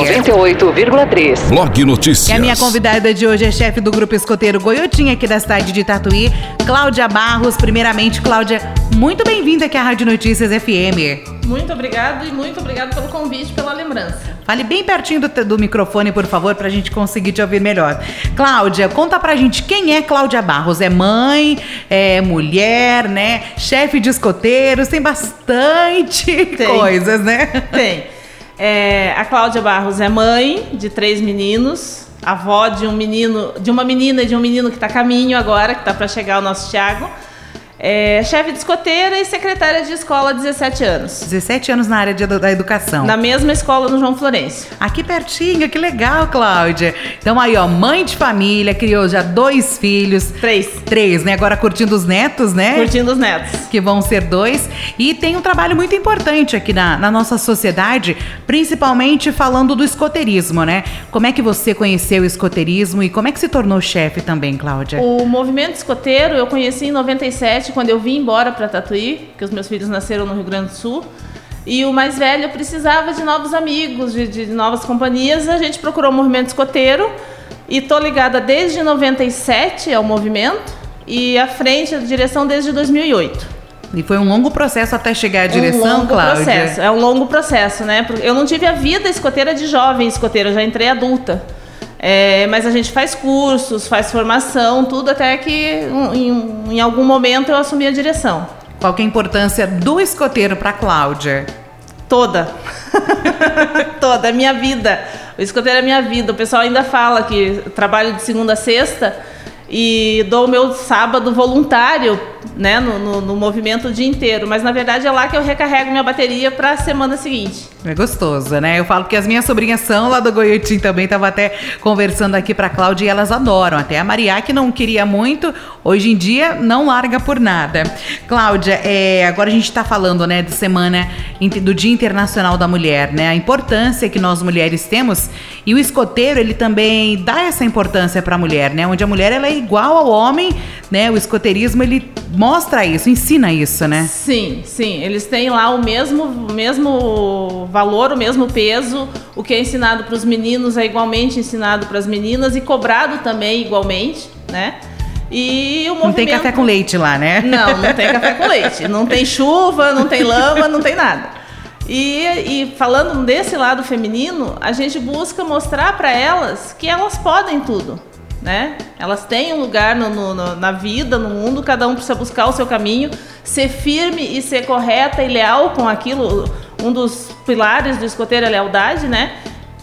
98,3. Blog Notícias. E a minha convidada de hoje é chefe do grupo escoteiro Goiotinha aqui da cidade de Tatuí, Cláudia Barros. Primeiramente, Cláudia, muito bem-vinda aqui à Rádio Notícias FM. Muito obrigado e muito obrigado pelo convite, pela lembrança. Fale bem pertinho do, do microfone, por favor, pra gente conseguir te ouvir melhor. Cláudia, conta pra gente quem é Cláudia Barros. É mãe, é mulher, né? Chefe de escoteiros, tem bastante Tem. coisas, né? Tem. É, a Cláudia Barros é mãe de três meninos, avó de um menino, de uma menina e de um menino que está a caminho agora, que está para chegar o nosso Thiago. É, chefe de escoteira e secretária de escola há 17 anos. 17 anos na área de- da educação. Na mesma escola no João Florencio. Aqui pertinho, que legal, Cláudia. Então aí, ó, mãe de família, criou já dois filhos. Três. Três, né? Agora curtindo os netos, né? Curtindo os netos. Que vão ser dois. E tem um trabalho muito importante aqui na, na nossa sociedade, principalmente falando do escoteirismo, né? Como é que você conheceu o escoteirismo e como é que se tornou chefe também, Cláudia? O movimento escoteiro eu conheci em 97, quando eu vim embora para Tatuí, porque os meus filhos nasceram no Rio Grande do Sul. E o mais velho precisava de novos amigos, de, de novas companhias. A gente procurou o movimento escoteiro e tô ligada desde 97 ao movimento e à frente, à direção desde 2008. E foi um longo processo até chegar à direção, um longo Cláudia. processo. É um longo processo, né? Porque Eu não tive a vida escoteira de jovem escoteira, eu já entrei adulta. É, mas a gente faz cursos, faz formação, tudo até que em, em algum momento eu assumi a direção. Qual que é a importância do escoteiro para Cláudia? Toda. Toda, é minha vida. O escoteiro é minha vida. O pessoal ainda fala que trabalho de segunda a sexta e dou o meu sábado voluntário né, no, no, no movimento o dia inteiro. Mas na verdade é lá que eu recarrego minha bateria para a semana seguinte. É gostoso, né? Eu falo que as minhas sobrinhas são lá do Goiotim também, tava até conversando aqui pra Cláudia e elas adoram. Até a Maria, que não queria muito, hoje em dia não larga por nada. Cláudia, é, agora a gente tá falando, né, de semana do Dia Internacional da Mulher, né? A importância que nós mulheres temos e o escoteiro, ele também dá essa importância pra mulher, né? Onde a mulher, ela é igual ao homem, né? O escoteirismo, ele mostra isso, ensina isso, né? Sim, sim. Eles têm lá o mesmo, mesmo valor, o mesmo peso. O que é ensinado para os meninos é igualmente ensinado para as meninas e cobrado também igualmente, né? E o Não tem movimento- café com leite lá, né? Não, não tem café com leite. Não tem chuva, não tem lama, não tem nada. E, e falando desse lado feminino, a gente busca mostrar para elas que elas podem tudo, né? Elas têm um lugar no- no- na vida, no mundo, cada um precisa buscar o seu caminho, ser firme e ser correta e leal com aquilo. Um dos pilares do escoteiro é a lealdade, né?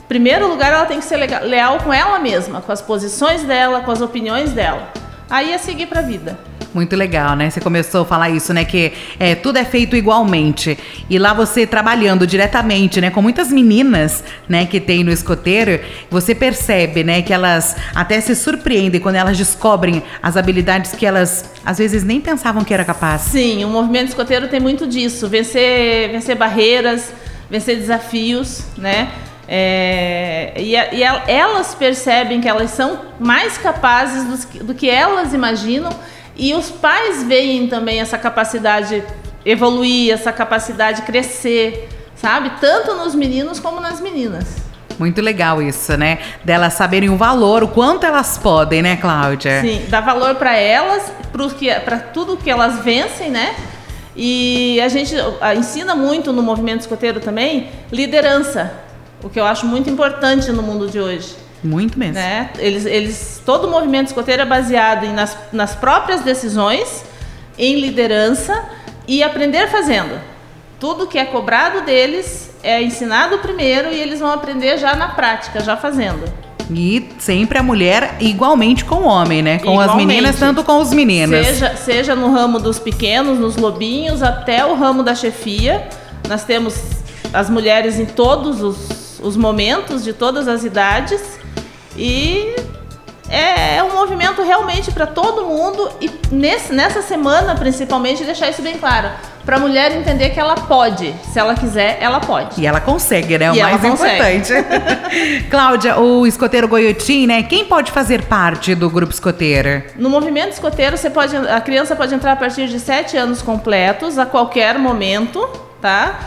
Primeiro lugar, ela tem que ser leal com ela mesma, com as posições dela, com as opiniões dela. Aí é seguir para a vida. Muito legal, né? Você começou a falar isso, né? Que é, tudo é feito igualmente. E lá você trabalhando diretamente, né? Com muitas meninas, né? Que tem no escoteiro, você percebe, né? Que elas até se surpreendem quando elas descobrem as habilidades que elas às vezes nem pensavam que era capaz. Sim, o movimento escoteiro tem muito disso, vencer, vencer barreiras, vencer desafios, né? É, e e el- elas percebem que elas são mais capazes que- do que elas imaginam e os pais veem também essa capacidade evoluir, essa capacidade crescer, sabe? Tanto nos meninos como nas meninas. Muito legal isso, né? Delas saberem o valor, o quanto elas podem, né, Cláudia? Sim, dá valor para elas, para tudo que elas vencem, né? E a gente ensina muito no movimento escoteiro também liderança, o que eu acho muito importante no mundo de hoje. Muito mesmo. Né? Eles, eles, todo o movimento escoteiro é baseado em, nas, nas próprias decisões, em liderança e aprender fazendo. Tudo que é cobrado deles é ensinado primeiro e eles vão aprender já na prática, já fazendo. E sempre a mulher igualmente com o homem, né? Com as Igualmente. meninas, tanto com os meninos. Seja, seja no ramo dos pequenos, nos lobinhos, até o ramo da chefia. Nós temos as mulheres em todos os, os momentos, de todas as idades. E é, é um movimento realmente para todo mundo. E nesse, nessa semana, principalmente, deixar isso bem claro. Para a mulher entender que ela pode. Se ela quiser, ela pode. E ela consegue, né? O E mais importante. Cláudia, o escoteiro Goiotim, né? Quem pode fazer parte do grupo escoteiro? No movimento escoteiro, você pode, a criança pode entrar a partir de 7 anos completos, a qualquer momento, tá?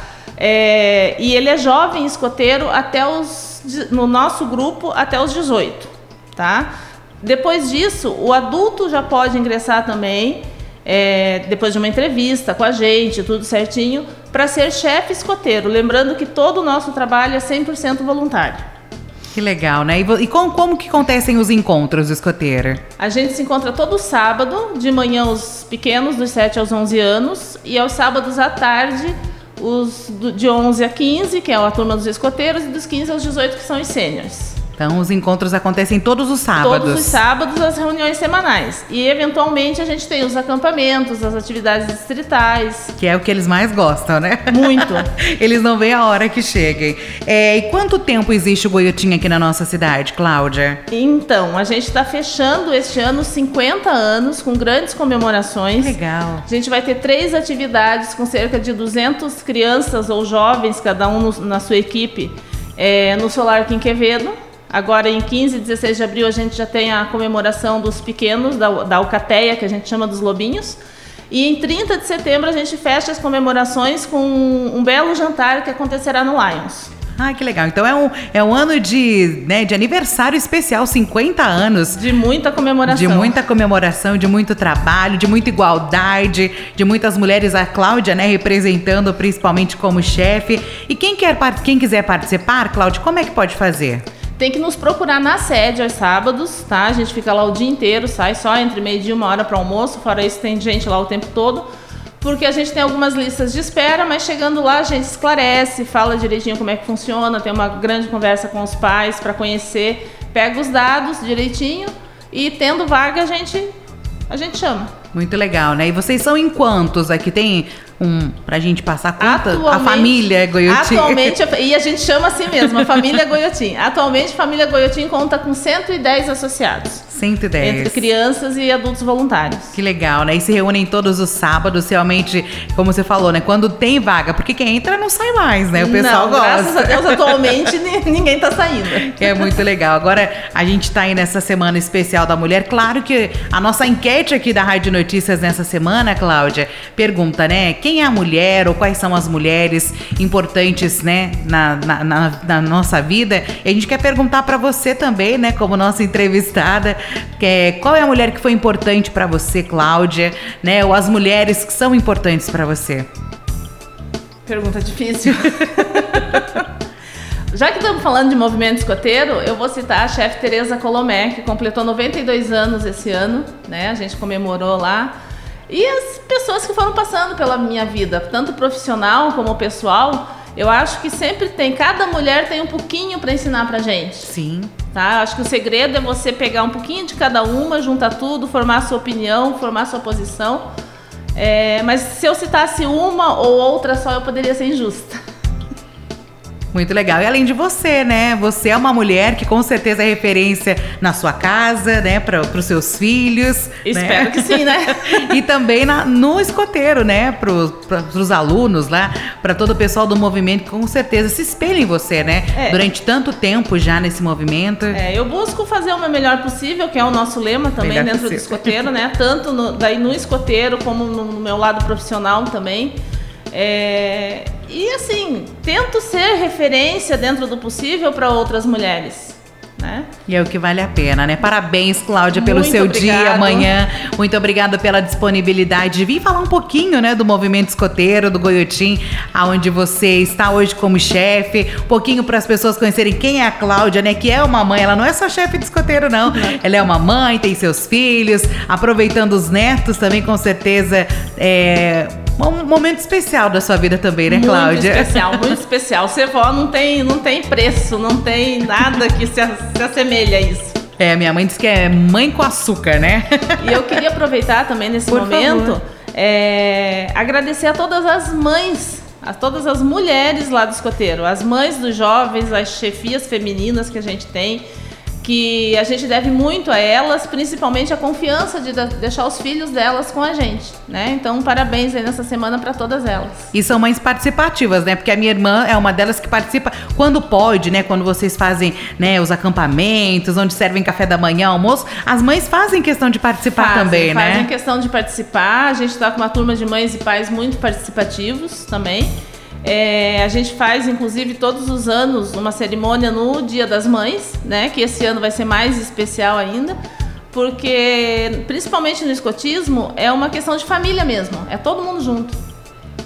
É, e ele é jovem escoteiro até os, no nosso grupo até os 18, tá? Depois disso, o adulto já pode ingressar também, é, depois de uma entrevista com a gente, tudo certinho, para ser chefe escoteiro. Lembrando que todo o nosso trabalho é 100% voluntário. Que legal, né? E, como, como, que acontecem os encontros do escoteiro? A gente se encontra todo sábado, de manhã os pequenos, dos 7 aos 11 anos, e aos sábados à tarde, os de 11 a 15, que é a turma dos escoteiros, e dos 15 aos 18, que são os sêniores. Então, os encontros acontecem todos os sábados. Todos os sábados, as reuniões semanais. E, eventualmente, a gente tem os acampamentos, as atividades distritais. Que é o que eles mais gostam, né? Muito. eles não veem a hora que cheguem. É, e quanto tempo existe o Goiotinho aqui na nossa cidade, Cláudia? Então, a gente está fechando este ano 50 anos, com grandes comemorações. Legal. A gente vai ter três atividades com cerca de 200 crianças ou jovens, cada um no, na sua equipe, é, no Solar Quinquevedo Agora, em 15 e 16 de abril, a gente já tem a comemoração dos pequenos, da, da Alcateia, que a gente chama dos lobinhos. E em 30 de setembro, a gente fecha as comemorações com um, belo jantar que acontecerá no Lions. Ah, que legal. Então é um, é um ano de, né, de aniversário especial, 50 anos. De muita comemoração. De muita comemoração, de muito trabalho, de muita igualdade, de muitas mulheres. A Cláudia, né, representando principalmente como chefe. E quem, quer, quem quiser participar, Cláudia, como é que pode fazer? Tem que nos procurar na sede aos sábados, tá? A gente fica lá o dia inteiro, sai só entre meio-dia e uma hora para almoço. Fora isso, tem gente lá o tempo todo. Porque a gente tem algumas listas de espera, mas chegando lá a gente esclarece, fala direitinho como é que funciona, tem uma grande conversa com os pais para conhecer, pega os dados direitinho e tendo vaga a gente a gente chama. Muito legal, né? E vocês são em quantos? Aqui tem um pra gente passar conta? a família Goiotim. Atualmente, e a gente chama assim mesmo, a família Goiotim. Atualmente, a família Goiotim conta com 110 associados. 110. Entre crianças e adultos voluntários. Que legal, né? E se reúnem todos os sábados, realmente, como você falou, né? Quando tem vaga, porque quem entra não sai mais, né? O pessoal não, gosta. Graças a Deus, atualmente ninguém tá saindo. É muito legal. Agora, a gente tá aí nessa semana especial da mulher. Claro que a nossa enquete aqui da Rádio Notícias nessa semana, Cláudia, pergunta, né? Quem quem é a mulher ou quais são as mulheres importantes, né, na, na, na, na nossa vida. E a gente quer perguntar para você também, né, como nossa entrevistada, é, qual é a mulher que foi importante para você, Cláudia, né, ou as mulheres que são importantes para você? Pergunta difícil. Já que estamos falando de movimento escoteiro, eu vou citar a chefe Tereza Colomé, que completou 92 anos esse ano, né? A gente comemorou lá. E as pessoas que foram passando pela minha vida, tanto profissional como pessoal, eu acho que sempre tem, cada mulher tem um pouquinho para ensinar pra gente. Sim. Tá? Acho que o segredo é você pegar um pouquinho de cada uma, juntar tudo, formar sua opinião, formar sua posição. É, mas se eu citasse uma ou outra só, eu poderia ser injusta. Muito legal. E além de você, né? Você é uma mulher que com certeza é referência na sua casa, né? Para os seus filhos. Né? Espero né? que sim, né? e também na, no escoteiro, né? Para os alunos lá, para todo o pessoal do movimento que com certeza se espelha em você, né? É. Durante tanto tempo já nesse movimento. É, eu busco fazer o meu melhor possível, que é o nosso lema também melhor dentro do escoteiro, né? Tanto no, daí no escoteiro como no, no meu lado profissional também. É, e assim, tento ser referência dentro do possível para outras mulheres. Né? E é o que vale a pena, né? Parabéns, Cláudia, pelo Muito seu obrigado. dia amanhã. Muito obrigada pela disponibilidade de vir falar um pouquinho, né, do movimento escoteiro, do Goiotim, aonde você está hoje como chefe. Um pouquinho para as pessoas conhecerem quem é a Cláudia, né? Que é uma mãe. Ela não é só chefe de escoteiro, não. Ela é uma mãe, tem seus filhos, aproveitando os netos também, com certeza. É um momento especial da sua vida também, né, muito Cláudia? Muito especial, muito especial. Ser vó não tem, não tem preço, não tem nada que se, se assemelha a isso. É, minha mãe diz que é mãe com açúcar, né? E eu queria aproveitar também nesse Por momento, é, agradecer a todas as mães, a todas as mulheres lá do escoteiro, as mães dos jovens, as chefias femininas que a gente tem que a gente deve muito a elas, principalmente a confiança de deixar os filhos delas com a gente, né? Então, parabéns aí nessa semana para todas elas. E são mães participativas, né? Porque a minha irmã é uma delas que participa quando pode, né? Quando vocês fazem, né, os acampamentos, onde servem café da manhã, almoço, as mães fazem questão de participar fazem, também, fazem né? Fazem questão de participar. A gente está com uma turma de mães e pais muito participativos também. É, a gente faz, inclusive, todos os anos uma cerimônia no Dia das Mães, né? Que esse ano vai ser mais especial ainda, porque principalmente no escotismo é uma questão de família mesmo, é todo mundo junto.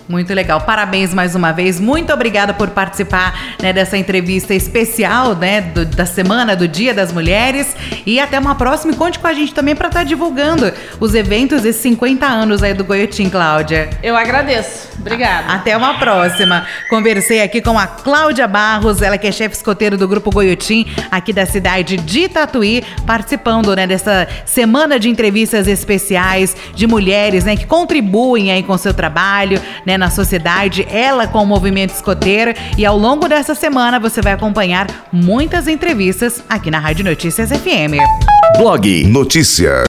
Muito legal. Parabéns mais uma vez. Muito obrigada por participar né, dessa entrevista especial né, do, da semana do Dia das Mulheres. E até uma próxima. E conte com a gente também para estar tá divulgando os eventos desses 50 anos aí do Goiotim, Cláudia. Eu agradeço. Obrigada. Até uma próxima. Conversei aqui com a Cláudia Barros, ela que é chefe escoteiro do Grupo Goiotim, aqui da cidade de Tatuí, participando né, dessa semana de entrevistas especiais de mulheres né, que contribuem aí com o seu trabalho, né? Né, na sociedade, ela com o movimento escoteiro. E ao longo dessa semana você vai acompanhar muitas entrevistas aqui na Rádio Notícias FM. Blog Notícia.